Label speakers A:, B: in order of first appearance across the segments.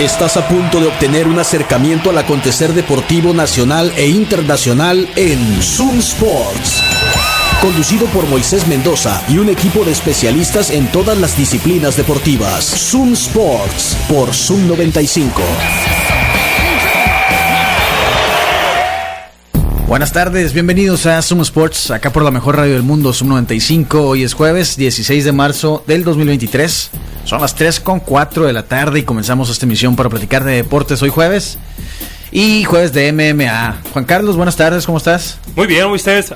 A: Estás a punto de obtener un acercamiento al acontecer deportivo nacional e internacional en Zoom Sports. Conducido por Moisés Mendoza y un equipo de especialistas en todas las disciplinas deportivas. Zoom Sports por Zoom 95.
B: Buenas tardes, bienvenidos a Zoom Sports, acá por la mejor radio del mundo, Zoom 95. Hoy es jueves 16 de marzo del 2023. Son las 3 con 4 de la tarde y comenzamos esta emisión para platicar de deportes hoy jueves. Y jueves de MMA. Juan Carlos, buenas tardes, ¿cómo estás?
C: Muy bien, ustedes,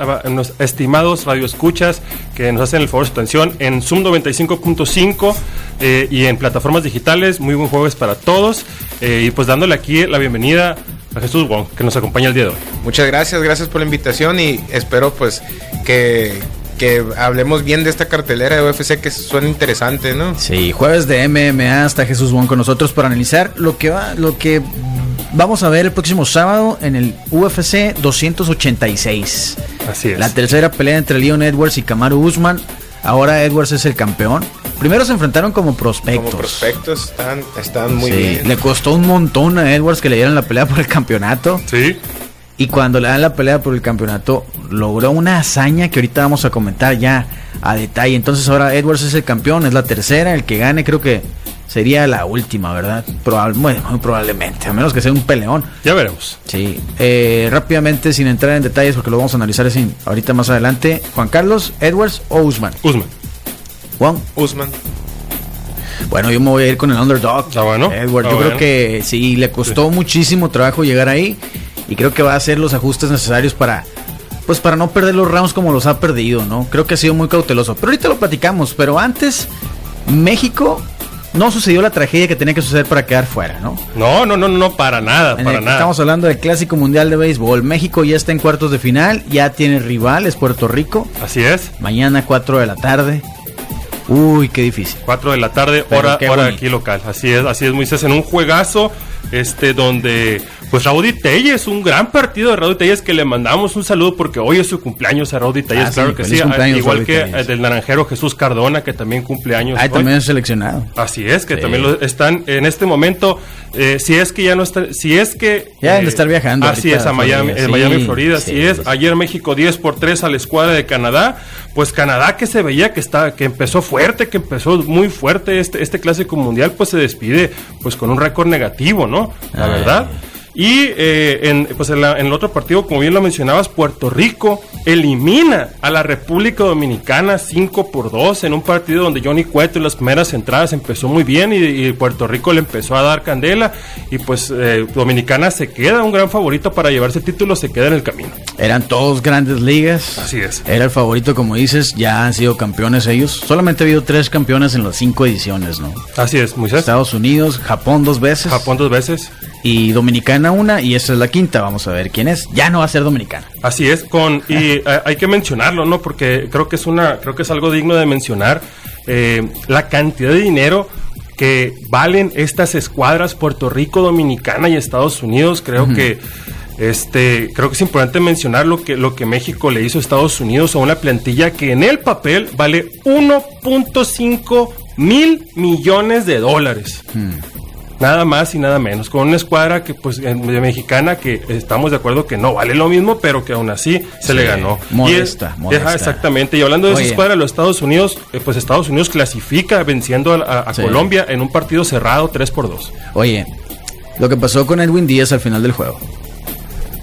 C: estimados radioescuchas que nos hacen el favor de su atención en Zoom 95.5 eh, y en plataformas digitales. Muy buen jueves para todos. Eh, y pues dándole aquí la bienvenida a Jesús Wong, que nos acompaña el día de hoy.
D: Muchas gracias, gracias por la invitación y espero pues que, que hablemos bien de esta cartelera de UFC que suena interesante, ¿no?
B: Sí, jueves de MMA está Jesús Wong con nosotros para analizar lo que va, lo que vamos a ver el próximo sábado en el UFC 286.
C: Así es.
B: La tercera pelea entre Leon Edwards y Kamaru Usman. Ahora Edwards es el campeón. Primero se enfrentaron como prospectos.
D: Como prospectos están, están muy bien.
B: Le costó un montón a Edwards que le dieran la pelea por el campeonato.
C: Sí.
B: Y cuando le dan la pelea por el campeonato, logró una hazaña que ahorita vamos a comentar ya a detalle. Entonces ahora Edwards es el campeón, es la tercera, el que gane creo que sería la última, ¿verdad? muy probablemente, a menos que sea un peleón.
C: Ya veremos.
B: Sí. Eh, rápidamente, sin entrar en detalles, porque lo vamos a analizar así, ahorita más adelante. Juan Carlos, Edwards o Usman.
C: Usman.
B: Juan.
D: Usman.
B: Bueno, yo me voy a ir con el underdog.
C: Está bueno.
B: Edward,
C: Está
B: yo creo que sí, le costó muchísimo trabajo llegar ahí y creo que va a hacer los ajustes necesarios para pues para no perder los rounds como los ha perdido, ¿no? Creo que ha sido muy cauteloso. Pero ahorita lo platicamos, pero antes México no sucedió la tragedia que tenía que suceder para quedar fuera, ¿no?
C: No, no, no, no, para nada, para nada.
B: Estamos hablando del Clásico Mundial de Béisbol. México ya está en cuartos de final, ya tiene rival, es Puerto Rico.
C: Así es.
B: Mañana 4 de la tarde. Uy, qué difícil.
C: 4 de la tarde,
B: Pero
C: hora, hora aquí local. Así es, así es, Moisés, en un juegazo, este, donde, pues Raudy Telles, un gran partido de Raudy Telles que le mandamos un saludo porque hoy es su cumpleaños a Raudy Telles,
B: Ah, sí,
C: claro que sí, igual que el del naranjero Jesús Cardona, que también cumple años.
B: Ah,
C: hoy.
B: también es seleccionado.
C: Así es, que
B: Sí.
C: también lo están en este momento. eh, si es que ya no está, si es que.
B: Ya deben de estar viajando
C: Así es, a Miami,
B: Florida,
C: en
B: sí,
C: Miami, Florida.
B: sí,
C: Así es.
B: sí.
C: Ayer México 10 por 3 a la escuadra de Canadá. Pues Canadá que se veía que está, que empezó fuerte, que empezó muy fuerte este, este clásico mundial, pues se despide pues con un récord negativo, ¿no? La
B: Ay.
C: verdad. Y eh, en, pues en, la- en el otro partido, como bien lo mencionabas, Puerto Rico elimina a la República Dominicana 5 por 2 en un partido donde Johnny Cueto en las primeras entradas empezó muy bien y, y Puerto Rico le empezó a dar candela y pues eh, Dominicana se queda un gran favorito para llevarse el título, se queda en el camino.
B: Eran todos grandes ligas.
C: Así es.
B: Era el favorito, como dices. Ya han sido campeones ellos. Solamente ha habido tres campeones en las cinco ediciones, ¿no?
C: Así es, Moisés.
B: Estados Unidos, Japón dos veces.
C: Japón dos veces.
B: Y Dominicana una. Y esta es la quinta. Vamos a ver quién es. Ya no va a ser Dominicana.
C: Así es, con y eh, hay que mencionarlo, ¿no? Porque creo que es una, creo que es algo digno de mencionar eh, la cantidad de dinero que valen estas escuadras Puerto Rico, Dominicana y Estados Unidos. Creo que este, creo que es importante mencionar lo que lo que México le hizo a Estados Unidos a una plantilla que en el papel vale 1.5 mil millones de dólares. Nada más y nada menos. Con una escuadra que, pues, mexicana que estamos de acuerdo que no vale lo mismo, pero que aún así se
B: Sí,
C: le ganó.
B: modesta,
C: Y es-
B: modesta.
C: Exactamente. Y hablando de
B: Oye.
C: esa escuadra, los Estados Unidos, eh, pues Estados Unidos clasifica venciendo a, a- a
B: Sí.
C: Colombia en un partido cerrado 3 por 2
B: Oye, lo que pasó con Edwin Díaz al final del juego.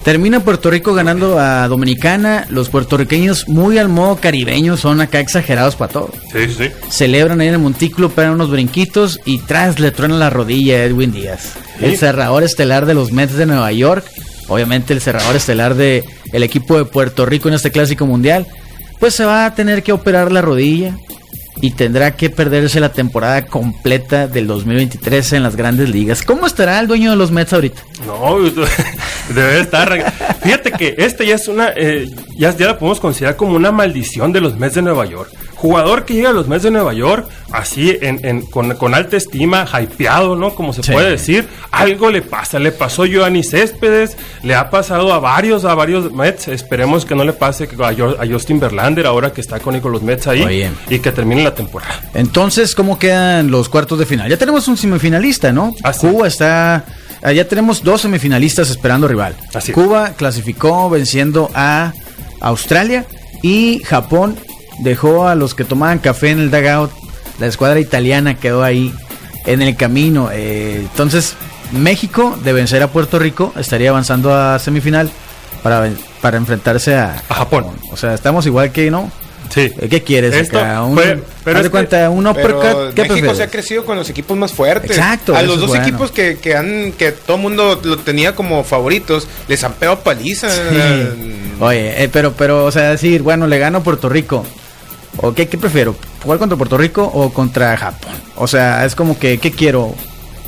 B: Termina Puerto Rico ganando a Dominicana. Los puertorriqueños, muy al modo caribeño, son acá exagerados para todo.
C: Sí, sí.
B: Celebran ahí en el montículo, pegan unos brinquitos y tras le truena la rodilla a Edwin Díaz.
C: Sí.
B: El cerrador estelar de los Mets de Nueva York. Obviamente el cerrador estelar de el equipo de Puerto Rico en este clásico mundial. Pues se va a tener que operar la rodilla y tendrá que perderse la temporada completa del 2023 en las grandes ligas. ¿Cómo estará el dueño de los Mets ahorita?
C: No, debe estar. Fíjate que este ya es una. eh, ya, ya la podemos considerar como una maldición de los Mets de Nueva York. Jugador que llega a los Mets de Nueva York, así, en, en- con, con alta estima, hypeado, ¿no? Como se
B: Sí.
C: puede decir. Algo le pasa. Le pasó a Giovanni Céspedes, le ha pasado a varios, a varios Mets. Esperemos que no le pase a, Justin Verlander, ahora que está con, los Mets ahí.
B: Oye.
C: Y que termine la temporada.
B: Entonces, ¿cómo quedan los cuartos de final? Ya tenemos un semifinalista, ¿no?
C: Ah, sí.
B: Cuba está. Ah, Ya tenemos dos semifinalistas esperando rival.
C: Así es.
B: Cuba clasificó venciendo a Australia y Japón dejó a los que tomaban café en el dugout. La escuadra italiana quedó ahí en el camino. Eh, entonces, México, de vencer a Puerto Rico, estaría avanzando a semifinal para, para enfrentarse a,
C: A Japón.
B: O sea, estamos igual que, ¿no?
C: Sí.
B: Eh, ¿Qué quieres
C: Esto
B: acá? Un,
C: pero
B: haz de
C: es que-
B: cuenta, un
D: Pero
B: uppercut. ¿Qué
D: México
B: prefieres?
D: se ha crecido con los equipos más fuertes.
B: Exacto,
D: A los dos
B: bueno.
D: equipos que, que han que todo el mundo lo tenía como favoritos, les han pegado paliza.
B: Oye, eh, pero, pero, o sea, decir, bueno, le gano a Puerto Rico. ¿O qué, qué prefiero? ¿Jugar contra Puerto Rico o contra Japón? O sea, es como que, ¿qué quiero?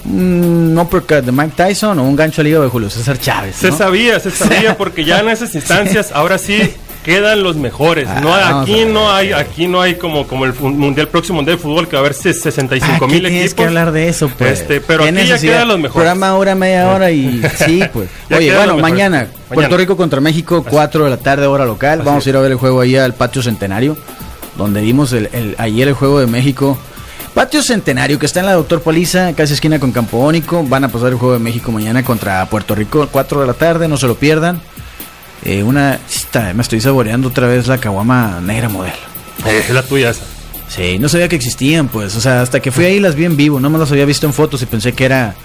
B: ¿Un uppercut de Mike Tyson o un gancho al hígado de Julio César Chávez?
C: Se sabía, se sabía, porque ya en esas instancias ahora sí quedan los mejores. No,
B: Ah, vamos
C: aquí no hay, aquí no hay como, como el mundial próximo mundial de fútbol que va a haber se- 65
B: Ah,
C: mil
B: ¿qué
C: equipos.
B: tienes que hablar de eso, pues.
C: Este, pero
B: ¿Qué
C: aquí ya
B: necesidad?
C: quedan los mejores.
B: Programa hora, media hora y sí, pues. Oye, bueno, mañana,
C: Mañana.
B: Puerto Rico contra México, 4 de la tarde, hora local.
C: Así
B: Vamos a ir a ver el juego ahí al Patio Centenario, donde vimos el, el- ayer el juego de México. Patio Centenario, que está en la Doctor Paliza, casi esquina con Campoónico. Van a pasar el juego de México mañana contra Puerto Rico, 4 de la tarde, no se lo pierdan. Eh, una, esta, me estoy saboreando otra vez la caguama negra modelo.
C: Eh, es la tuya esa.
B: Sí, no sabía que existían, pues. O sea, hasta que fui ahí las vi en vivo. No me las había visto en fotos y pensé que era,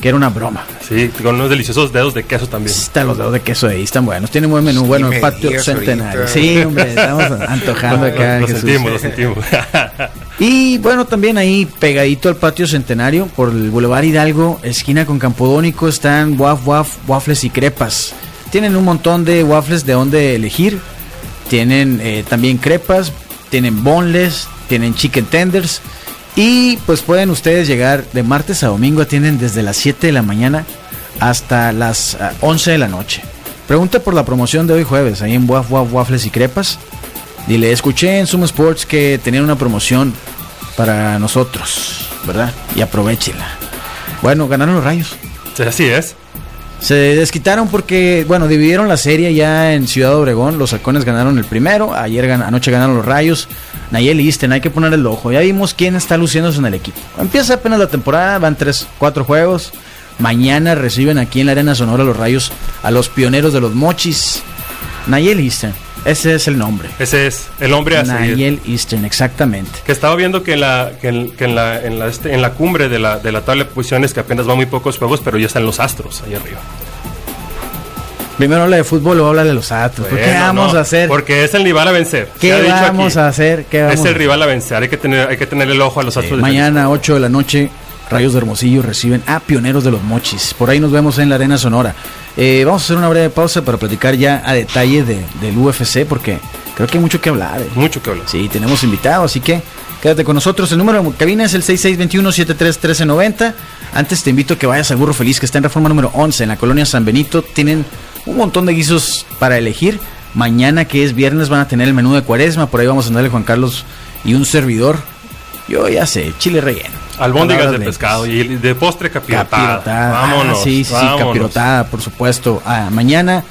B: que era una broma.
C: Sí, con unos deliciosos dedos de queso también.
B: Están los dedos de queso ahí, están buenos. Tienen buen menú. Bueno, el patio centenario.
D: ahorita.
B: Sí, hombre, estamos antojando acá.
C: lo, lo
B: Jesús.
C: sentimos, lo sentimos.
B: Y bueno, también ahí pegadito al patio centenario, por el Boulevard Hidalgo, esquina con Campodónico, están waf, waf, waffles y crepas. Tienen un montón de waffles de donde elegir. Tienen eh, también crepas, tienen boneless, tienen chicken tenders. Y pues pueden ustedes llegar de martes a domingo, atienden desde las 7 de la mañana hasta las ah, 11 de la noche. Pregunta por la promoción de hoy jueves, ahí en Waf Waf Waffles y Crepas. Dile, escuché en Sumo Sports que tenían una promoción para nosotros, ¿verdad? Y aprovechenla. Bueno, ganaron los rayos.
C: Sí, Así es.
B: Se desquitaron porque, bueno, dividieron la serie ya en Ciudad Obregón. Los halcones ganaron el primero. Ayer, anoche ganaron los rayos. Nayel Isten, hay que poner el ojo. Ya vimos quién está luciéndose en el equipo. Empieza apenas la temporada, van tres, cuatro juegos. Mañana reciben aquí en la Arena Sonora los rayos a los pioneros de los mochis. Nayel Isten, ese es el nombre.
C: Ese es el hombre a.
B: Nayel Eastern, exactamente.
C: Que estaba viendo que en la, que en, que en la, en la, este, en la cumbre de la, de la tabla de posiciones, que apenas van muy pocos juegos, pero ya están los astros ahí arriba.
B: Primero habla de fútbol, luego habla de los. ¿Por ¿Qué vamos
C: no,
B: a hacer?
C: Porque es el rival a vencer.
B: ¿Qué
C: se ha dicho
B: vamos
C: aquí.
B: a hacer? ¿Qué vamos
C: Es el rival a vencer. Hay que tener, hay que tener el ojo a los astros. de
B: Mañana, 8 de la noche, Rayos de Hermosillo reciben a Pioneros de los Mochis. Por ahí nos vemos en la Arena Sonora. Eh, vamos a hacer una breve pausa para platicar ya a detalle de, del UFC, porque creo que hay mucho que hablar. eh.
C: Mucho que hablar.
B: Sí, tenemos invitados, así que quédate con nosotros. El número de cabina es el 6621-731390. Antes te invito a que vayas al Burro Feliz, que está en reforma número 11, en la colonia San Benito. Tienen un montón de guisos para elegir. Mañana, que es viernes, van a tener el menú de cuaresma. Por ahí vamos a andarle Juan Carlos y un servidor. Yo ya sé, chile relleno.
C: Albóndigas de pescado y de postre capirotada.
B: Capirotada.
C: Vámonos.
B: Ah, sí, sí, sí,
C: vámonos.
B: capirotada, por supuesto. Ah, mañana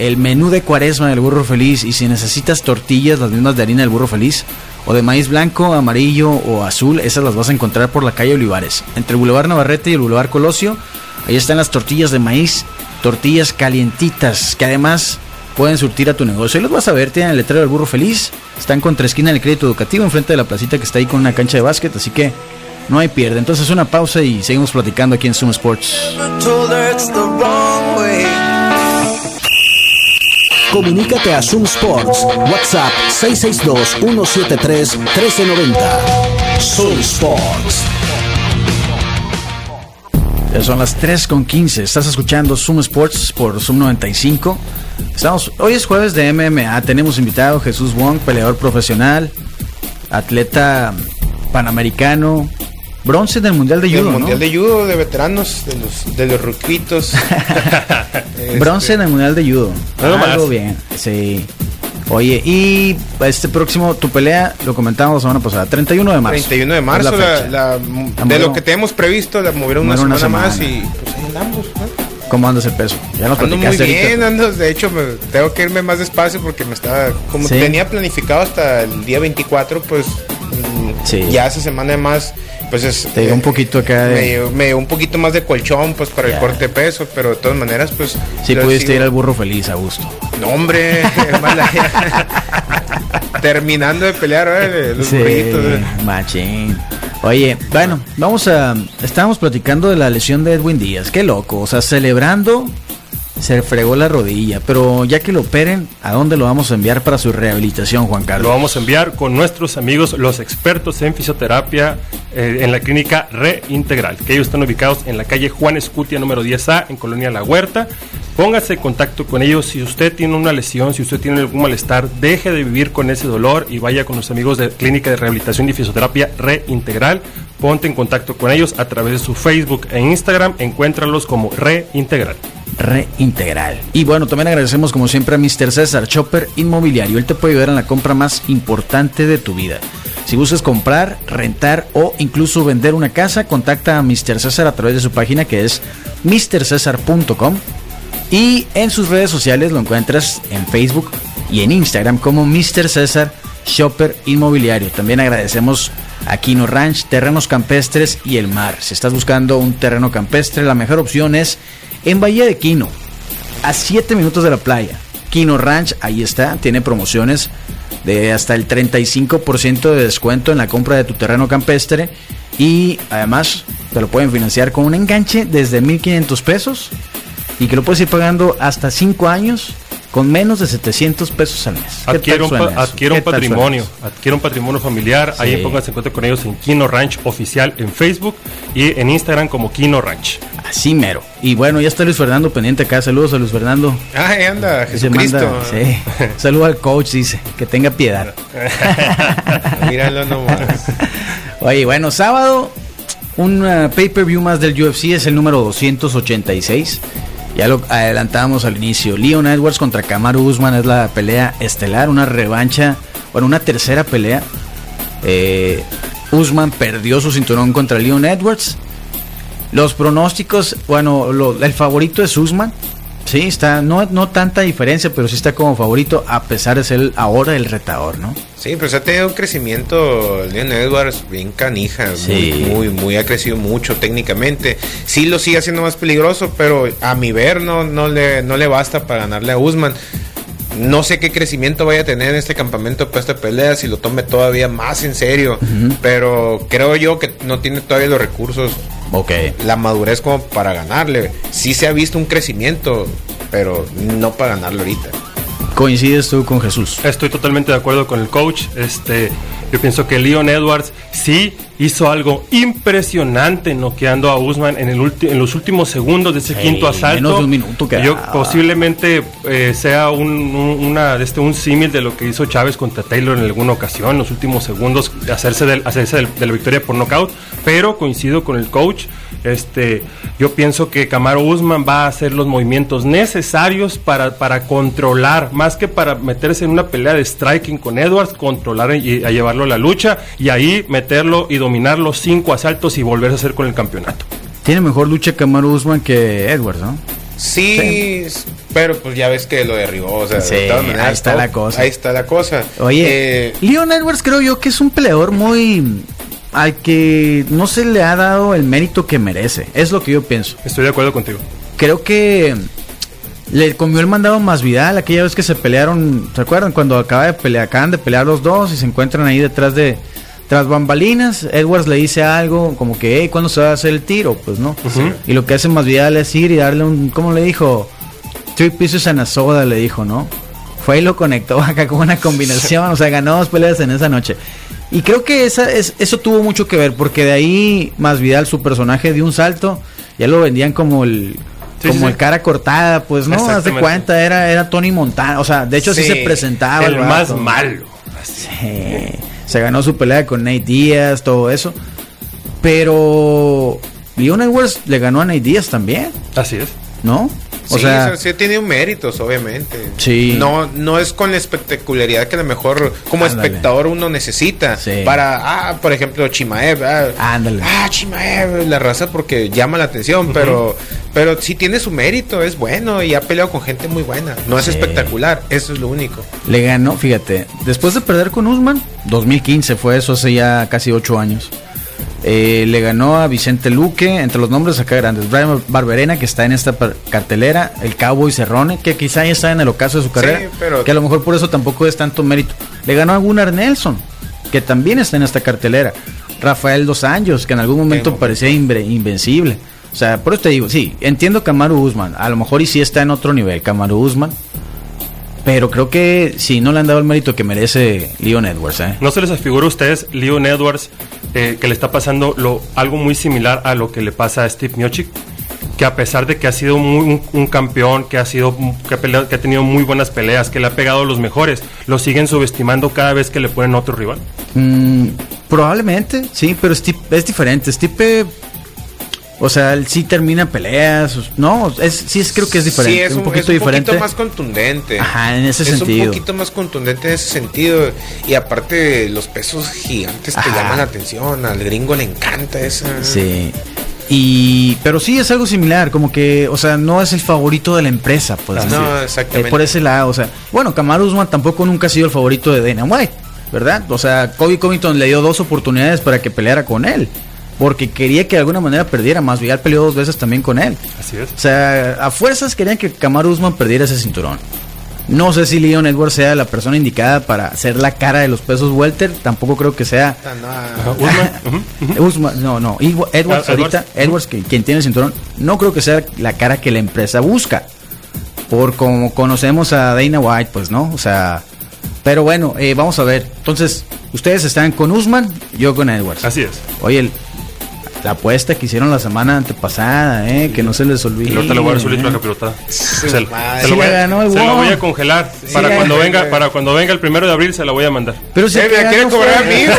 B: el menú de cuaresma del burro feliz. Y si necesitas tortillas, las mismas de harina del burro feliz, o de maíz blanco, amarillo o azul, esas las vas a encontrar por la calle Olivares. Entre el Boulevard Navarrete y el Boulevard Colosio, ahí están las tortillas de maíz, tortillas calientitas, que además pueden surtir a tu negocio. Y los vas a ver, tienen el letrero del burro feliz. Están contra esquina del crédito educativo, enfrente de la placita que está ahí con una cancha de básquet, así que no hay pierde. Entonces una pausa y seguimos platicando aquí en Zoom Sports.
A: Comunícate a Zoom Sports. WhatsApp 662-173-1390. Zoom Sports.
B: Ya son las 3 con 15. Estás escuchando Zoom Sports por Zoom 95. Estamos, hoy es jueves de MMA. Tenemos invitado Jesús Wong, peleador profesional, atleta panamericano, Bronce en el Mundial de
D: del
B: Judo,
D: Mundial
B: ¿no?
D: de Judo de veteranos, de los, de los ruquitos. Este,
B: Bronce en el Mundial de Judo.
C: Nada más.
B: Algo bien, sí. Oye, y este próximo, tu pelea, lo comentábamos la semana pasada, 31 de marzo.
D: 31 de marzo,
B: la
D: la- la- de lo que tenemos previsto, la movieron una semana,
B: una
D: más
B: semana.
D: y pues ahí andamos. ¿no?
B: ¿Cómo andas el peso? Ya nos
D: Ando muy bien, ando, de hecho me, tengo que irme más despacio porque me estaba, como
B: Sí.
D: tenía planificado hasta el día 24, pues
B: Sí.
D: ya esa semana más, pues es,
B: Te dio un poquito acá de-
D: Me, dio- me dio un poquito más de colchón, pues para
B: Ya.
D: el corte de peso, pero de todas maneras, pues...
B: Sí, pudiste
D: sigo-
B: ir al burro feliz a gusto.
D: No, hombre, terminando de pelear, ¿eh? los
B: Sí,
D: burritos, ¿eh?
B: machín. Oye, bueno, vamos a. Estábamos platicando de la lesión de Edwin Díaz. Qué loco. O sea, celebrando, se fregó la rodilla. Pero ya que lo operen, ¿a dónde lo vamos a enviar para su rehabilitación, Juan Carlos?
C: Lo vamos a enviar con nuestros amigos, los expertos en fisioterapia eh, en la clínica Reintegral, que ellos están ubicados en la calle Juan Escutia número 10A, en Colonia La Huerta. Póngase en contacto con ellos. Si usted tiene una lesión, si usted tiene algún malestar, deje de vivir con ese dolor y vaya con los amigos de Clínica de Rehabilitación y Fisioterapia Reintegral. Ponte en contacto con ellos a través de su Facebook e Instagram. Encuéntralos como Reintegral.
B: Reintegral. Y bueno, también agradecemos como siempre a Mr. César Chopper Inmobiliario. Él te puede ayudar en la compra más importante de tu vida. Si buscas comprar, rentar o incluso vender una casa, contacta a Mr. César a través de su página que es mrcesar.com y en sus redes sociales lo encuentras en Facebook y en Instagram como Mr. César Shopper Inmobiliario. También agradecemos a Quino Ranch, Terrenos Campestres y el Mar. Si estás buscando un terreno campestre, la mejor opción es en Bahía de Quino, a 7 minutos de la playa. Quino Ranch, ahí está, tiene promociones de hasta el 35% de descuento en la compra de tu terreno campestre y además te lo pueden financiar con un enganche desde 1500 pesos y que lo puedes ir pagando hasta 5 años con menos de 700 pesos al mes. ¿Qué
C: Adquiere un, adquiere un
B: ¿Qué tal suena
C: patrimonio, adquiere un patrimonio familiar.
B: Sí.
C: Ahí pónganse en contacto con ellos en Kino Ranch Oficial en Facebook y en Instagram como Kino Ranch.
B: Así mero. Y bueno, ya está Luis Fernando pendiente acá. Saludos a Luis Fernando.
D: Ay, anda,
B: Se
D: Jesucristo.
B: manda- sí. Saludos al coach, dice. Que tenga piedad.
D: Míralo nomás.
B: Oye, bueno, sábado, un uh, pay-per-view más del UFC es el número 286. Ya lo adelantábamos al inicio. Leon Edwards contra Kamaru Usman es la pelea estelar, una revancha, bueno, una tercera pelea. Eh, Usman perdió su cinturón contra Leon Edwards. Los pronósticos, bueno, lo- el favorito es Usman. Sí, está, no, no tanta diferencia, pero sí está como favorito, a pesar de ser ahora el retador, ¿no?
D: Sí, pues ha tenido un crecimiento Leon Edwards bien canija,
B: Sí.
D: muy, muy, muy, ha crecido mucho técnicamente. Sí lo sigue haciendo más peligroso, pero a mi ver no, no, le, no le basta para ganarle a Usman. No sé qué crecimiento vaya a tener en este campamento para esta pelea, si lo tome todavía más en serio, pero creo yo que no tiene todavía los recursos,
B: Ok.
D: la madurez como para ganarle. Sí se ha visto un crecimiento, pero no para ganarle ahorita.
B: Coincides tú con Jesús.
C: Estoy totalmente de acuerdo con el coach. Este, yo pienso que Leon Edwards sí hizo algo impresionante noqueando a Usman en, el ulti- en los últimos segundos de ese quinto asalto.
B: menos de un minuto quedaba.
C: Yo posiblemente eh, sea un, un- una, de este, un símil de lo que hizo Chávez contra Taylor en alguna ocasión, en los últimos segundos, de hacerse, del, hacerse del- de la victoria por nocaut. Pero coincido con el coach. Este, yo pienso que Camaro Usman va a hacer los movimientos necesarios para, para controlar, más que para meterse en una pelea de striking con Edwards, controlar y a llevarlo a la lucha y ahí meterlo y dominar los cinco asaltos y volverse a hacer con el campeonato.
B: Tiene mejor lucha Kamaru Usman que Edwards, ¿no?
D: Sí, pero pues ya ves que lo derribó. O sea,
B: Sí,
D: de todas maneras,
B: ahí está
D: todo-
B: la cosa.
D: Ahí está la cosa.
B: Oye,
D: Eh,
B: Leon Edwards creo yo que es un peleador muy al que no se le ha dado el mérito que merece. Es lo que yo pienso.
C: Estoy de acuerdo contigo.
B: Creo que le comió el mandado más Vidal aquella vez que se pelearon, ¿se acuerdan? Cuando acaba de pelear, acaban de pelear los dos y se encuentran ahí detrás de tras bambalinas, Edwards le dice algo como que, hey, ¿cuándo se va a hacer el tiro? Pues no. Y lo que hace más Vidal es ir y darle un, ¿cómo le dijo? Three pieces and a soda, le dijo, ¿no? Fue y lo conectó acá con una combinación, o sea, ganó dos peleas en esa noche. Y creo que esa, es, eso tuvo mucho que ver, porque de ahí más Vidal, su personaje, dio un salto, ya lo vendían como el...
C: Sí,
B: como
C: sí,
B: el
C: sí.
B: cara cortada, pues no, haz de cuenta, era, era Tony Montana, o sea, de hecho
D: Sí,
B: se presentaba.
C: el más malo.
B: Se ganó su pelea con Nate Díaz, todo eso. Pero Leon Edwards le ganó a Nate Díaz también,
C: Así es.
B: ¿no? O
D: sí,
B: sea,
D: sea, sí tiene un méritos, obviamente.
B: Sí.
D: No, no es con la espectacularidad que a lo mejor como
B: Ándale.
D: espectador uno necesita.
B: Sí.
D: Para, ah, por ejemplo, Chimaev. Ah,
B: Ándale.
D: Ah, Chimaev, la raza porque llama la atención, pero, pero sí tiene su mérito, es bueno y ha peleado con gente muy buena. No es
B: Sí.
D: espectacular, eso es lo único.
B: le ganó, fíjate, después de perder con Usman, 2015 fue eso, hace ya casi ocho años. Eh, le ganó a Vicente Luque, entre los nombres acá grandes. Brian Barberena, que está en esta cartelera. El Cowboy Cerrone, que quizá ya está en el ocaso de su carrera.
D: pero-
B: Que a lo mejor por eso tampoco es tanto mérito. Le ganó a Gunnar Nelson, que también está en esta cartelera. Rafael Dos Anjos, que en algún momento
D: Tengo.
B: parecía inve- invencible. O sea, por eso te digo, sí, entiendo Kamaru Usman. A lo mejor y sí está en otro nivel, Kamaru Usman. Pero creo que sí, no le han dado el mérito que merece Leon Edwards, ¿eh?
C: ¿No se les afigura a ustedes, Leon Edwards, eh, que le está pasando lo, algo muy similar a lo que le pasa a Steve Miocic? Que a pesar de que ha sido muy- un, un campeón, que ha, sido, que, ha peleado- que ha tenido muy buenas peleas, que le ha pegado a los mejores, lo siguen subestimando cada vez que le ponen otro rival.
B: Mm, probablemente, sí, pero Stipe es diferente. Stipe, o sea, él sí termina peleas. No, es, sí, es, creo que es diferente.
D: Sí, es
B: un, poquito
D: es un
B: diferente.
D: poquito más contundente.
B: Ajá, en ese
D: es
B: sentido.
D: un poquito más contundente en ese sentido. Y aparte, los pesos gigantes te llaman la atención. Al gringo le encanta esa.
B: Sí. Y, pero sí es algo similar, como que, o sea, no es el favorito de la empresa, pues.
D: No,
B: así.
D: exactamente.
B: Eh, por ese lado, o sea, bueno, Kamaru Usman tampoco nunca ha sido el favorito de Dana White, ¿verdad? O sea, Kobe Covington le dio dos oportunidades para que peleara con él, porque quería que de alguna manera perdiera, más Vidal peleó dos veces también con él.
C: Así es.
B: O sea, a fuerzas querían que Kamaru Usman perdiera ese cinturón. No sé si Leon Edwards sea la persona indicada para ser la cara de los pesos welter, tampoco creo que sea
C: Ajá, Usman,
B: no, no. Edwards
C: Ah,
B: ahorita,
C: Edwards.
B: Edwards, que, quien tiene el cinturón, no creo que sea la cara que la empresa busca. Por como conocemos a Dana White, pues, ¿no? O sea, pero bueno, eh, vamos a ver. Entonces, ustedes están con Usman, yo con Edwards.
C: Así es.
B: Oye, el- la apuesta que hicieron la semana antepasada, ¿eh? Que no se les olvide.
C: Y ahorita le voy a dar su litro de capirotada. Se, se lo voy
B: la
C: a-
B: ganó el
C: se la
B: Wong.
C: voy a congelar. para cuando venga, para cuando venga el primero de abril se la voy a mandar.
B: Pero si
D: Eh, me quieren
B: no
D: cobrar a mí.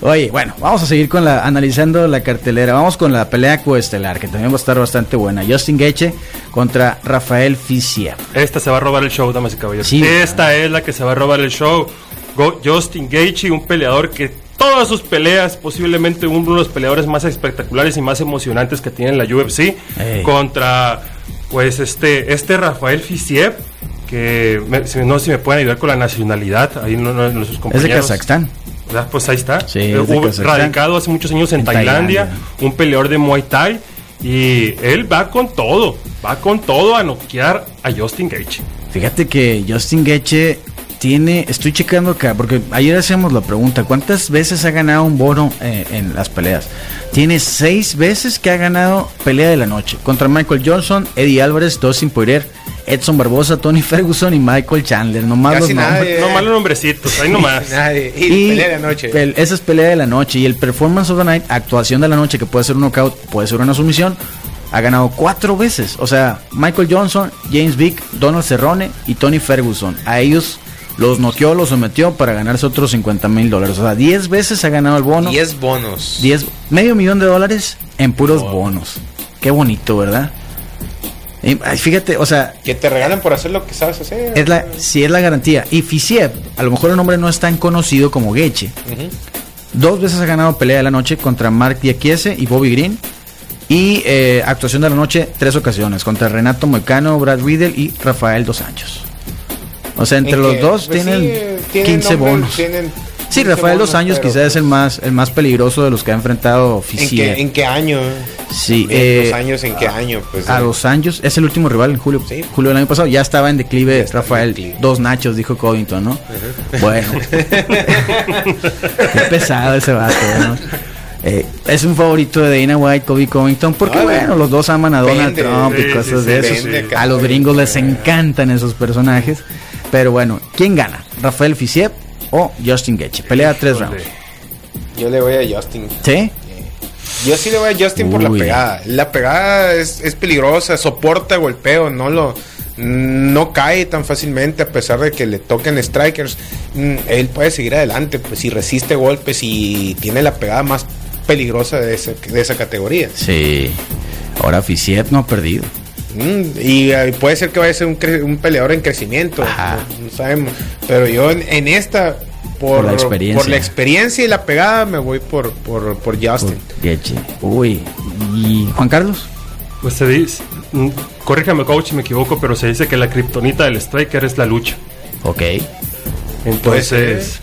B: Oye, bueno, vamos a seguir con la analizando la cartelera. Vamos con la pelea coestelar, que también va a estar bastante buena. Justin Gaethje contra Rafael Fiziev.
C: Esta se va a robar el show, damas y caballeros.
B: Sí.
C: Esta es la que se va a robar el show. Go- Justin Gaethje, un peleador que todas sus peleas, posiblemente uno de los peleadores más espectaculares y más emocionantes que tiene la UFC, contra pues este este Rafael Fiziev, que me- no sé si me pueden ayudar con la nacionalidad, ahí no, no, sus
B: Es de
C: compañeros.
B: Kazajstán.
C: Ah, Pues ahí está.
B: Sí,
C: Eh,
B: es
C: hubo-
B: Kazajstán.
C: radicado hace muchos años en,
B: En
C: Tailandia,
B: Tailandia.
C: un peleador de Muay Thai. Y él va con todo, va con todo a noquear a Justin Gaethje.
B: Fíjate que Justin Gaethje tiene, estoy checando acá, porque ayer hacíamos la pregunta, ¿cuántas veces ha ganado un bono eh, en las peleas? Tiene seis veces que ha ganado pelea de la noche contra Michael Johnson, Eddie Álvarez, Dustin Poirier, Edson Barbosa, Tony Ferguson y Michael Chandler. Nomás
D: Casi
B: los nombres.
D: nadie.
C: No malos nombrecitos, ahí nomás.
D: Nadie. Y, pelea de noche.
B: pel- esa es pelea de la noche. Y el performance of the night, actuación de la noche, que puede ser un knockout, puede ser una sumisión, ha ganado cuatro veces. O sea, Michael Johnson, James Vick, Donald Cerrone y Tony Ferguson. A ellos los noqueó, los sometió para ganarse otros 50 mil dólares. O sea, 10 veces ha ganado el bono.
D: 10 bonos.
B: 10, medio millón de dólares en puros bonos. Qué bonito, ¿verdad? Y, ay, fíjate, o sea,
D: Que te regalan por hacer lo que sabes hacer.
B: es la, sí es la garantía. Y Fisiev, a lo mejor el nombre no es tan conocido como Geche. Dos veces ha ganado pelea de la noche contra Mark Diakiese y Bobby Green. Y eh, actuación de la noche, tres ocasiones, contra Renato Moicano, Brad Riddle y Rafael Dos Anchos. O sea, entre
D: En
B: los
D: que,
B: dos
D: pues,
B: tienen,
D: sí, eh, tienen
B: 15
D: nombres,
B: bonos.
D: tienen
B: Sí,
D: 15
B: Rafael Dos Años
D: pero,
B: quizás es el
D: pues,
B: más, el más peligroso de los que ha enfrentado
D: ¿En
B: Fisiev.
D: qué, ¿En qué año?
B: Sí,
D: ¿En
B: eh,
D: los años? ¿En qué año? Pues,
B: a
D: eh,
B: los años, es el último rival en julio.
D: Sí.
B: Julio del año pasado ya estaba en declive
D: Ya está en
B: Rafael.
D: declive.
B: Dos nachos, dijo Covington, ¿no? Bueno. Qué pesado ese vato, ¿no? Eh, es un favorito de Dana White, Kobe Covington, porque
D: Ay,
B: bueno, los dos aman a Donald
D: vende,
B: Trump y cosas
C: sí,
B: de
C: sí,
B: eso. A los gringos les encantan esos personajes. Pero bueno, ¿quién gana? ¿Rafael Fisiev o Justin Gaethje? Pelea tres rounds.
D: Yo le voy a Justin.
B: ¿Sí?
D: Yo sí le voy a Justin por la pegada. La pegada es, es peligrosa, soporta golpeo, no lo no cae tan fácilmente a pesar de que le toquen strikers. Mm, Él puede seguir adelante, pues si resiste golpes y tiene la pegada más peligrosa de esa, de esa categoría.
B: Sí. Ahora Fisiet no ha perdido.
D: Mm, y eh, puede ser que vaya a ser un, peleador en crecimiento,
B: Ajá.
D: no, no sabemos. Pero yo en, en esta, por,
B: Por la experiencia.
D: por la experiencia y la pegada, me voy por, por, por Justin.
B: Uy. ¿Y Juan Carlos?
C: Pues se dice, mm, corríjame coach si me equivoco, pero se dice que la kriptonita del striker es la lucha.
B: Ok.
C: Entonces,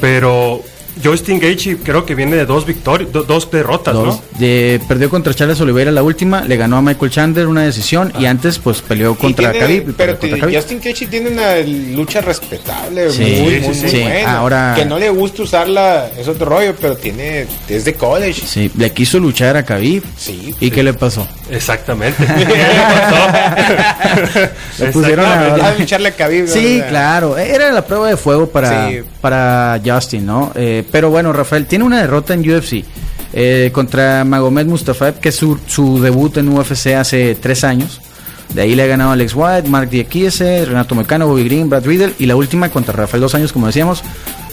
C: pero Justin Gaethje creo que viene de dos victorias, do- dos derrotas,
B: Dos.
C: ¿no?
B: De- perdió contra Charles Oliveira la última, le ganó a Michael Chandler una decisión y antes pues peleó contra Khabib.
D: pero
B: contra Khabib.
D: Justin Gaethje tiene una lucha respetable,
B: Sí,
D: muy,
C: sí,
D: muy,
C: sí,
D: muy
C: sí.
D: buena.
B: Ahora-
D: Que no le gusta usarla, es otro rollo, pero tiene, es de college.
B: Sí, le quiso luchar a Khabib.
D: Sí,
B: ¿Y qué le pasó?
C: Exactamente. ¿Qué pasó?
B: Le pusieron a-
D: de lucharle a Khabib,
B: Sí,
D: ¿verdad?
B: claro. Era la prueba de fuego para,
D: Sí.
B: Para Justin, ¿no? Eh, pero bueno, Rafael tiene una derrota en UFC eh, contra Magomed Mustafaev, que es su, debut en UFC hace tres años. De ahí le ha ganado Alex White, Mark Diakiese, Renato Mecano, Bobby Green, Brad Riddle. Y la última contra Rafael, dos años, como decíamos,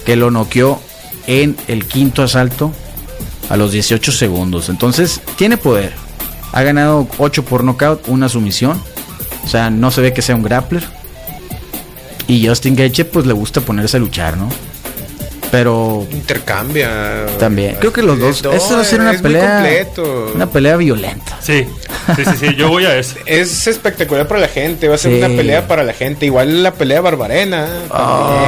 B: que lo noqueó en el quinto asalto a los 18 segundos. Entonces, tiene poder. Ha ganado 8 por knockout, una sumisión. O sea, no se ve que sea un grappler. Y Justin Gaethje pues le gusta ponerse a luchar, ¿no? Pero
D: Intercambia.
B: también creo que los dos
D: No,
B: esa va a ser una pelea una pelea violenta.
C: Sí, sí, sí, sí, yo voy a ese.
D: Es espectacular para la gente, va a ser
B: Sí.
D: una pelea para la gente. Igual la pelea Barbarena.
B: Oh,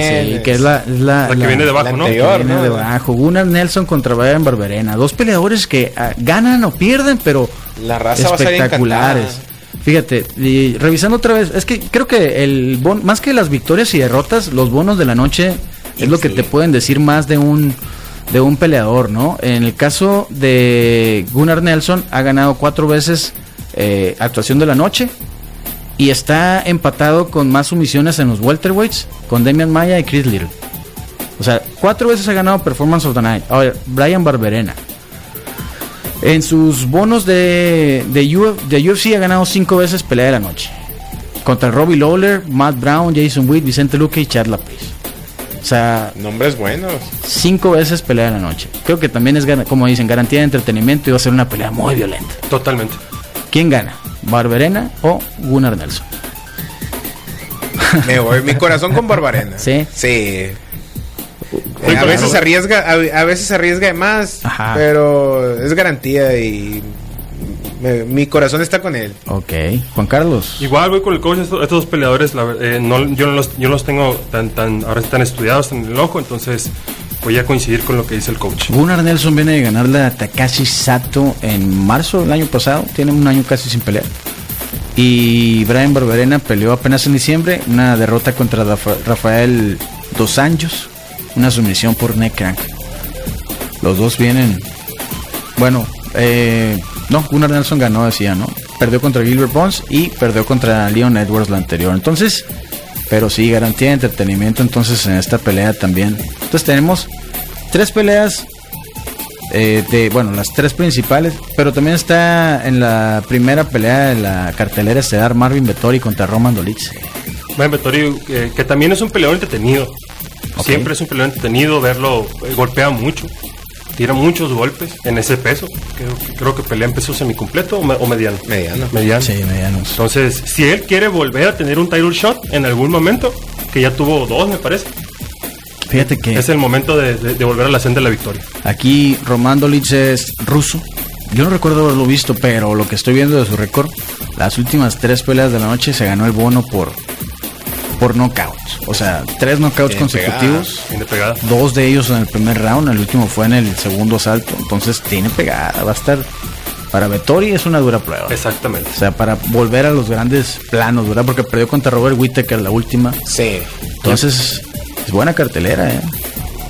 B: sí, que es la, es la,
C: La que viene de abajo,
D: la
C: ¿no?
D: anterior.
B: que viene
D: ¿no?
B: de abajo. Gunnar Nelson contra Brian Barberena, dos peleadores que ah, ganan o pierden, pero
D: La raza va a
B: espectaculares.
D: encantada.
B: Fíjate, y revisando otra vez, es que creo que el bon- más que las victorias y derrotas, los bonos de la noche es lo que
D: Sí.
B: te pueden decir más de un de un peleador, ¿no? En el caso de Gunnar Nelson ha ganado cuatro veces eh, actuación de la noche y está empatado con más sumisiones en los welterweights con Demian Maya y Chris Little. O sea, cuatro veces ha ganado Performance of the Night. Ahora, Brian Barberena. En sus bonos de, de, Uf- de UFC ha ganado cinco veces pelea de la noche. Contra Robbie Lawler, Matt Brown, Jason Witt, Vicente Luque y Chad Lapis. O sea,
D: Nombres buenos.
B: cinco veces pelea de la noche. Creo que también es, gana- como dicen, garantía de entretenimiento y va a ser una pelea muy violenta.
C: Totalmente.
B: ¿Quién gana? ¿Barberena o Gunnar Nelson?
D: Me voy, mi corazón con Barbarena.
B: ¿Sí?
D: Sí. Eh, a veces arriesga, a, a veces arriesga de más,
B: Ajá.
D: pero es garantía y me- mi corazón está con él.
B: Ok. Juan Carlos.
C: Igual voy con el coach, estos, estos dos peleadores, la eh, no, yo, no los, yo no los tengo tan, tan, ahora están estudiados en el ojo, entonces voy a coincidir con lo que dice el coach.
B: Gunnar Nelson viene de ganarle a Takashi Sato en marzo del año pasado. Tiene un año casi sin pelear. Y Brian Barberena peleó apenas en diciembre. Una derrota contra Rafa- Rafael Dos Anjos. Una sumisión por neck crank. Los dos vienen. Bueno, eh, no, Gunnar Nelson ganó, decía, ¿no? Perdió contra Gilbert Bones y perdió contra Leon Edwards la anterior. Entonces, pero sí, garantía de entretenimiento entonces en esta pelea también. Entonces tenemos tres peleas eh, de, bueno, las tres principales, pero también está en la primera pelea de la cartelera estelar Marvin Vettori contra Roman Dolitz.
C: Brian Vettori, eh, que también es un peleador entretenido. Siempre es un peleador entretenido, verlo, eh, golpea mucho, tira muchos golpes en ese peso. Creo, que- creo que pelea en peso semicompleto o, me- o mediano.
D: Mediano.
C: Mediano.
B: medianos.
C: Entonces, si él quiere volver a tener un title shot en algún momento, que ya tuvo dos, me parece,
B: Fíjate que
C: es el momento de, de- de volver a la senda de la victoria.
B: aquí Roman Dolitz es ruso. Yo no recuerdo haberlo visto, pero lo que estoy viendo de su récord, las últimas tres peleas de la noche se ganó el bono por por knockouts. O sea, tres knockouts
D: Bien
B: consecutivos.
C: Tiene pegada.
B: Dos de ellos en el primer round, el último fue en el segundo asalto. Entonces tiene pegada, va a estar. Para Vettori es una dura prueba.
C: Exactamente.
B: O sea, para volver a los grandes planos, ¿verdad? Porque perdió contra Robert Whittaker la última.
D: Sí.
B: Entonces, es buena cartelera, ¿eh?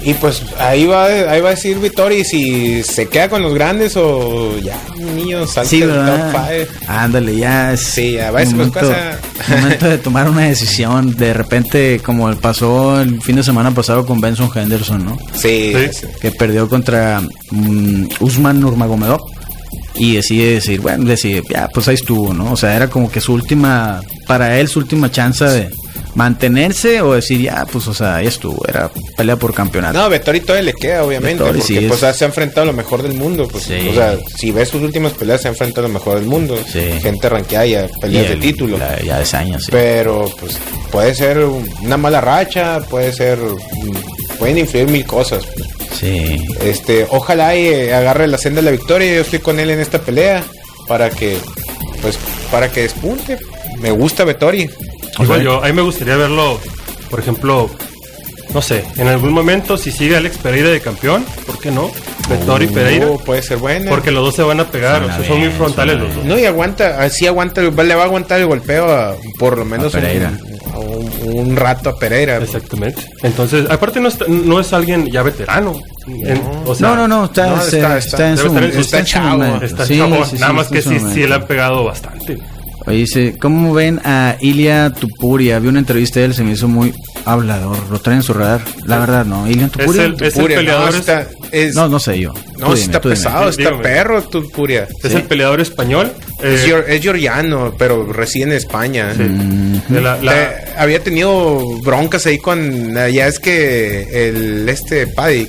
D: Y pues ahí va, ahí va a decir Vittori si se queda con los grandes o ya, niño, salta
B: Sí,
D: del top
B: ¿verdad?
D: five.
B: Ándale, ya es.
D: Sí, a veces
B: momento,
D: pasa-
B: momento de tomar una decisión. De repente, como pasó el fin de semana pasado con Benson Henderson, ¿no?
D: Sí,
C: Sí.
D: sí.
B: que perdió contra mm, Usman Nurmagomedov y decide decir, bueno, decide, ya, pues ahí estuvo, ¿no? O sea, era como que su última, para él su última chance de mantenerse o decir, ya, pues, o sea, estuvo, era pelea por campeonato.
D: No, Vettori todavía le queda, obviamente,
B: Vettori
D: porque
B: sí
D: pues,
B: es-
D: se ha enfrentado a lo mejor del mundo. Pues,
B: Sí.
D: O sea, si ves sus últimas peleas, se ha enfrentado a lo mejor del mundo.
B: Sí.
D: Gente ranqueada y a
B: Y
D: peleas de título.
B: la- ya de años, sí.
D: Pero, pues, puede ser una mala racha, puede ser. mm, Pueden influir mil cosas. pues.
B: Sí.
D: Este, ojalá y eh, agarre la senda de la victoria. Yo estoy con él en esta pelea para que, pues, para que despunte. Me gusta Vettori.
C: Igual yo, a mí me gustaría verlo, por ejemplo, no sé, en algún momento si sigue Alex Pereira de campeón, ¿por qué no? Vettori Pereira,
D: Oh, puede ser buena.
C: porque los dos se van a pegar, o sea, son muy frontales los dos.
D: No, y aguanta, así aguanta, el- le va a aguantar el golpeo a, por lo menos
B: A Pereira.
D: Un, a un- un rato a Pereira.
C: Exactamente. Entonces, aparte no, está- no es alguien ya veterano. En- o sea,
B: no, no, no, está,
D: no,
B: está,
D: está-
B: está en su,
C: estar en su-
B: está
D: chavo,
B: Sí,
C: chavo,
B: sí, sí,
C: nada más que sí, sí le han pegado bastante.
B: Oye, dice, ¿cómo ven a Ilia Tupuria? Vi una entrevista de él, se me hizo muy hablador. Lo traen en su radar. La verdad, no. Ilia
C: Es
B: Tupuria.
C: el, es el peleador,
D: no, está, es,
B: No, no sé yo.
D: no,
B: dime,
D: está pesado, está
C: dígame.
D: perro, tu Puria.
C: es el peleador español.
D: Es,
C: eh,
D: es georgiano, pero reside en España.
C: sí, de la- la-
D: Eh, había tenido broncas ahí con. Ya es que el este Paddy.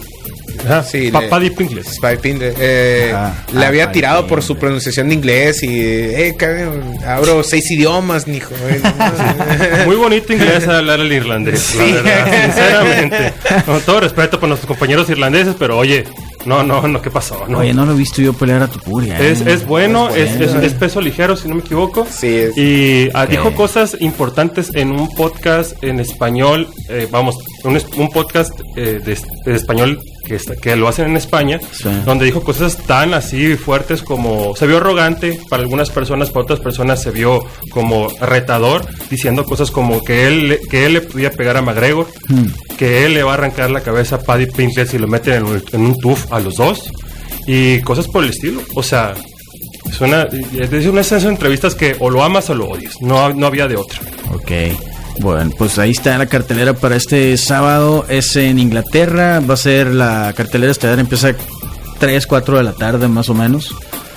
C: Ajá,
D: sí,
C: Pa-
D: le-
C: Paddy Pinkles.
D: Spy Pindre, eh,
B: Ah,
D: le
B: ah,
D: había
B: Spy
D: tirado por
B: Pindre.
D: su pronunciación de inglés y eh, cabrón, abro seis idiomas, mijo. eh, no.
C: Muy bonito inglés hablar el irlandés, la
D: Sí.
C: verdad, sinceramente. Con todo respeto para nuestros compañeros irlandeses, pero oye, no, no, no, ¿qué pasó? No.
B: Oye, no lo he visto yo pelear a Tupuria. ¿eh?
C: Es, es bueno,
B: Es
C: es, es-
B: bueno.
C: es peso ligero, si no me equivoco.
D: Sí, es.
C: Y ah, dijo cosas importantes en un podcast en español, eh, vamos, un, un podcast eh, de, de español que, está- que lo hacen en España,
B: Sí.
C: donde dijo cosas tan así fuertes como se vio arrogante para algunas personas, para otras personas se vio como retador, diciendo cosas como que él, le- que él le podía pegar a McGregor,
B: Hmm.
C: que él le va a arrancar la cabeza a Paddy Pinkett si lo meten en un, en un tuff a los dos y cosas por el estilo. O sea, es una, es una de esas entrevistas que o lo amas o lo odias. No, no había de otra.
B: Ok. Bueno, pues ahí está la cartelera para este sábado. Es en Inglaterra. Va a ser la cartelera estelar. Empieza 3, 4 de la tarde más o menos.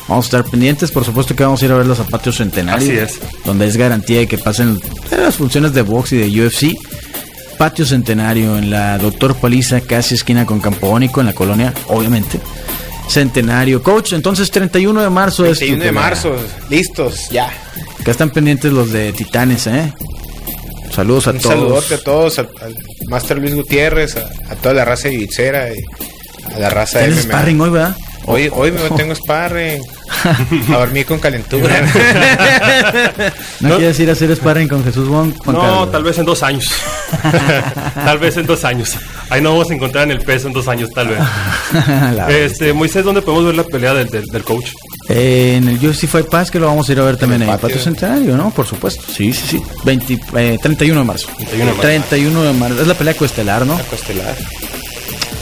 B: Vamos a estar pendientes. Por supuesto que vamos a ir a ver los zapatos centenarios.
C: Así es.
B: Donde es garantía de que pasen las funciones de box y de UFC. Patio Centenario en la Doctor Paliza, casi esquina con Campónico, en la colonia, obviamente. Centenario. Coach, entonces 31 de marzo es tu
D: 21 de marzo, listos, ya.
B: Acá están pendientes los de Titanes, ¿eh? Saludos a
D: Un
B: todos.
D: saludote a todos, al, al Master Luis Gutiérrez, a, a toda la raza de y a la raza de
B: ¿Tienes
D: MMA.
B: sparring hoy, verdad?
D: Hoy, hoy me tengo sparring. A dormir con calentura.
B: ¿No,
C: No.
B: quieres ir a hacer sparring con Jesús Wong? Juan
C: no,
B: Carlos?
C: tal vez en dos años. tal vez en dos años. Ahí no vamos a encontrar en el peso en dos años, tal vez. Este, Moisés, ¿dónde podemos ver la pelea del, del, del coach?
B: Eh, en el UFC Fight Pass que lo vamos a ir a ver también en el
D: patio.
B: Centenario, ¿no? Por supuesto. Sí, sí, sí. 20, eh, 31 de marzo.
C: 31 de marzo.
B: 31 de marzo. Es la pelea coestelar, ¿no?
D: Costelar.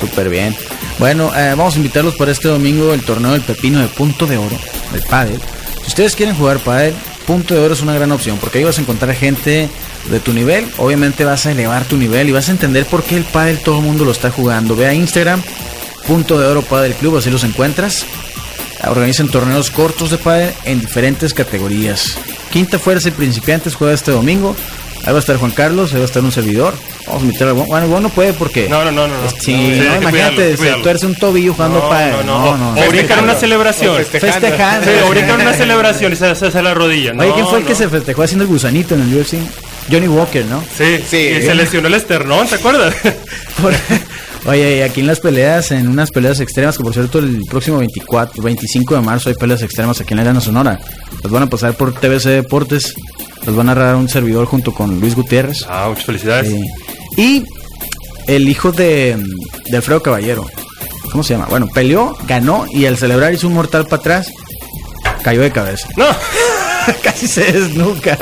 B: Súper bien. Bueno, eh, vamos a invitarlos para este domingo el torneo del Pepino de Punto de Oro, del pádel. Si ustedes quieren jugar pádel, Punto de Oro es una gran opción porque ahí vas a encontrar gente de tu nivel. Obviamente vas a elevar tu nivel y vas a entender por qué el pádel todo el mundo lo está jugando. Ve a Instagram, Punto de Oro Pádel Club, así los encuentras. Organizan torneos cortos de pádel en diferentes categorías. Quinta Fuerza y Principiantes juega este domingo. Ahí va a estar Juan Carlos, ahí va a estar un servidor. Vamos a invitar a Bueno, Juan no puede porque...
C: No, no, no, no. no.
B: Sí,
C: Sí,
B: no,
C: hay que
B: imagínate,
C: cuidarlo,
B: se tuerce un tobillo jugando
C: No,
B: pádel.
C: no, no.
B: no,
C: una
D: festejando.
C: celebración.
D: Festejando.
B: Festejando.
C: Sí, o brinca en una celebración y se hace la rodilla.
B: Oye,
C: No,
B: ¿quién fue el que se festejó haciendo el gusanito en el UFC? Johnny Walker, ¿no?
C: Sí,
D: Sí.
C: Y se lesionó el esternón, ¿te acuerdas?
B: Por- Oye, y aquí en las peleas, en unas peleas extremas, que por cierto el próximo 24, 25 de marzo hay peleas extremas aquí en la Arena Sonora. Las van a pasar por TBC Deportes, los van a narrar un servidor junto con Luis Gutiérrez.
C: ah, muchas felicidades.
B: Y el hijo de, de Alfredo Caballero, ¿cómo se llama? Bueno, peleó, ganó y al celebrar hizo un mortal para atrás, cayó de cabeza.
C: No,
B: Casi se desnuca.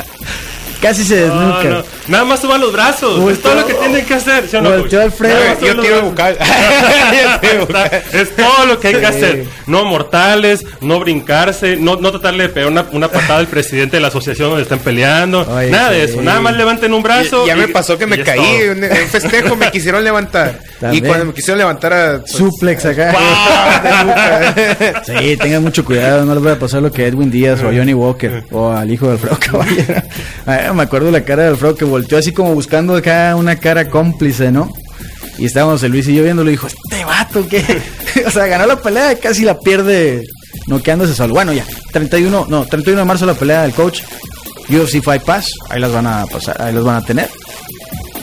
B: Casi se desnuca.
C: No, no. Nada más suban los brazos. es todo lo que tienen que hacer. ¿sí o no,
B: Volteó.
C: Nada más
D: Yo quiero bucal.
C: es todo lo que hay que hacer. No mortales, no brincarse, no, no tratarle de pegar una, una patada al presidente de la asociación donde están peleando.
B: Oye,
C: nada de eso. Nada más levanten un brazo.
D: ya
C: y-
D: me pasó que me caí en un festejo, me quisieron levantar.
B: También.
D: Y cuando me quisieron levantar a. pues,
B: Suplex acá. Sí, tengan mucho cuidado, no les voy a pasar lo que a Edwin Díaz o a Johnny Walker o al hijo de Alfredo Caballero. Me acuerdo la cara de Alfredo que volteó así como buscando acá una cara cómplice, ¿no? Y estábamos el Luis y yo viéndolo y dijo, este vato, ¿qué? o sea, ganó la pelea y casi la pierde noqueándose solo. Bueno, ya, 31, no, 31 de marzo la pelea del coach. UFC Fight Pass, ahí las van a pasar, ahí las van a tener.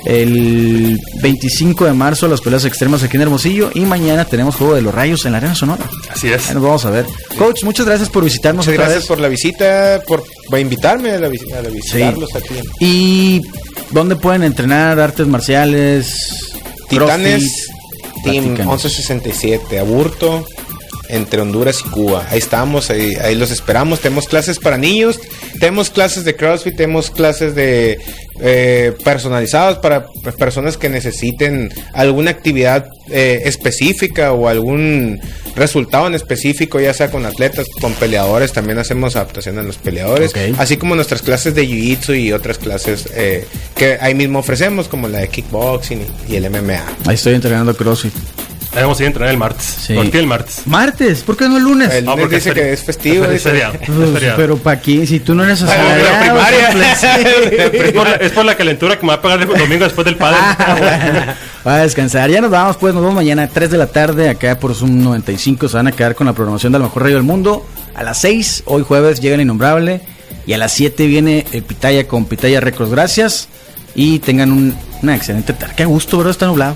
B: El 25 de marzo las peleas extremas aquí en Hermosillo y mañana tenemos juego de los rayos en la Arena Sonora.
C: Así es.
B: Ahí nos vamos a ver. Coach, muchas gracias por visitarnos
D: Muchas
B: otra
D: gracias
B: vez.
D: por la visita, por, invitarme a, la, a la visitarlos aquí.
B: ¿Y dónde pueden entrenar artes marciales?
D: Titanes? Team
B: Platícanos.
D: 1167, Aburto, entre Honduras y Cuba. Ahí estamos, ahí, ahí los esperamos. Tenemos clases para niños, tenemos clases de CrossFit, tenemos clases de eh, personalizadas para personas que necesiten alguna actividad eh, específica o algún resultado en específico, ya sea con atletas, con peleadores. También hacemos adaptación a los peleadores, así como nuestras clases de Jiu-Jitsu y otras clases eh, que ahí mismo ofrecemos, como la de kickboxing y el MMA.
B: Ahí estoy entrenando CrossFit.
C: Ahí vamos a ir a entrenar el martes.
B: Sí.
C: ¿Por qué el martes?
B: Martes, ¿por qué no el lunes?
D: El lunes
C: porque
D: dice
C: feria-
D: que es festivo.
C: Es feriado, es
B: Pues,
C: feriado.
B: pero para aquí, si tú no eres
D: Ah,
B: asalariado,
D: primaria.
C: Es por, la, es por la calentura que me va a pagar el domingo después del padre.
B: Ah, bueno. Va a descansar. Ya nos vamos, pues nos vemos mañana a 3 de la tarde acá por Zoom 95. Se van a quedar con la programación de la mejor radio del mundo. A las 6, hoy jueves, llega el innombrable. Y a las 7 viene el Pitaya con Pitaya Records. Gracias. Y tengan un- una excelente tarde. Qué gusto, bro. Está nublado.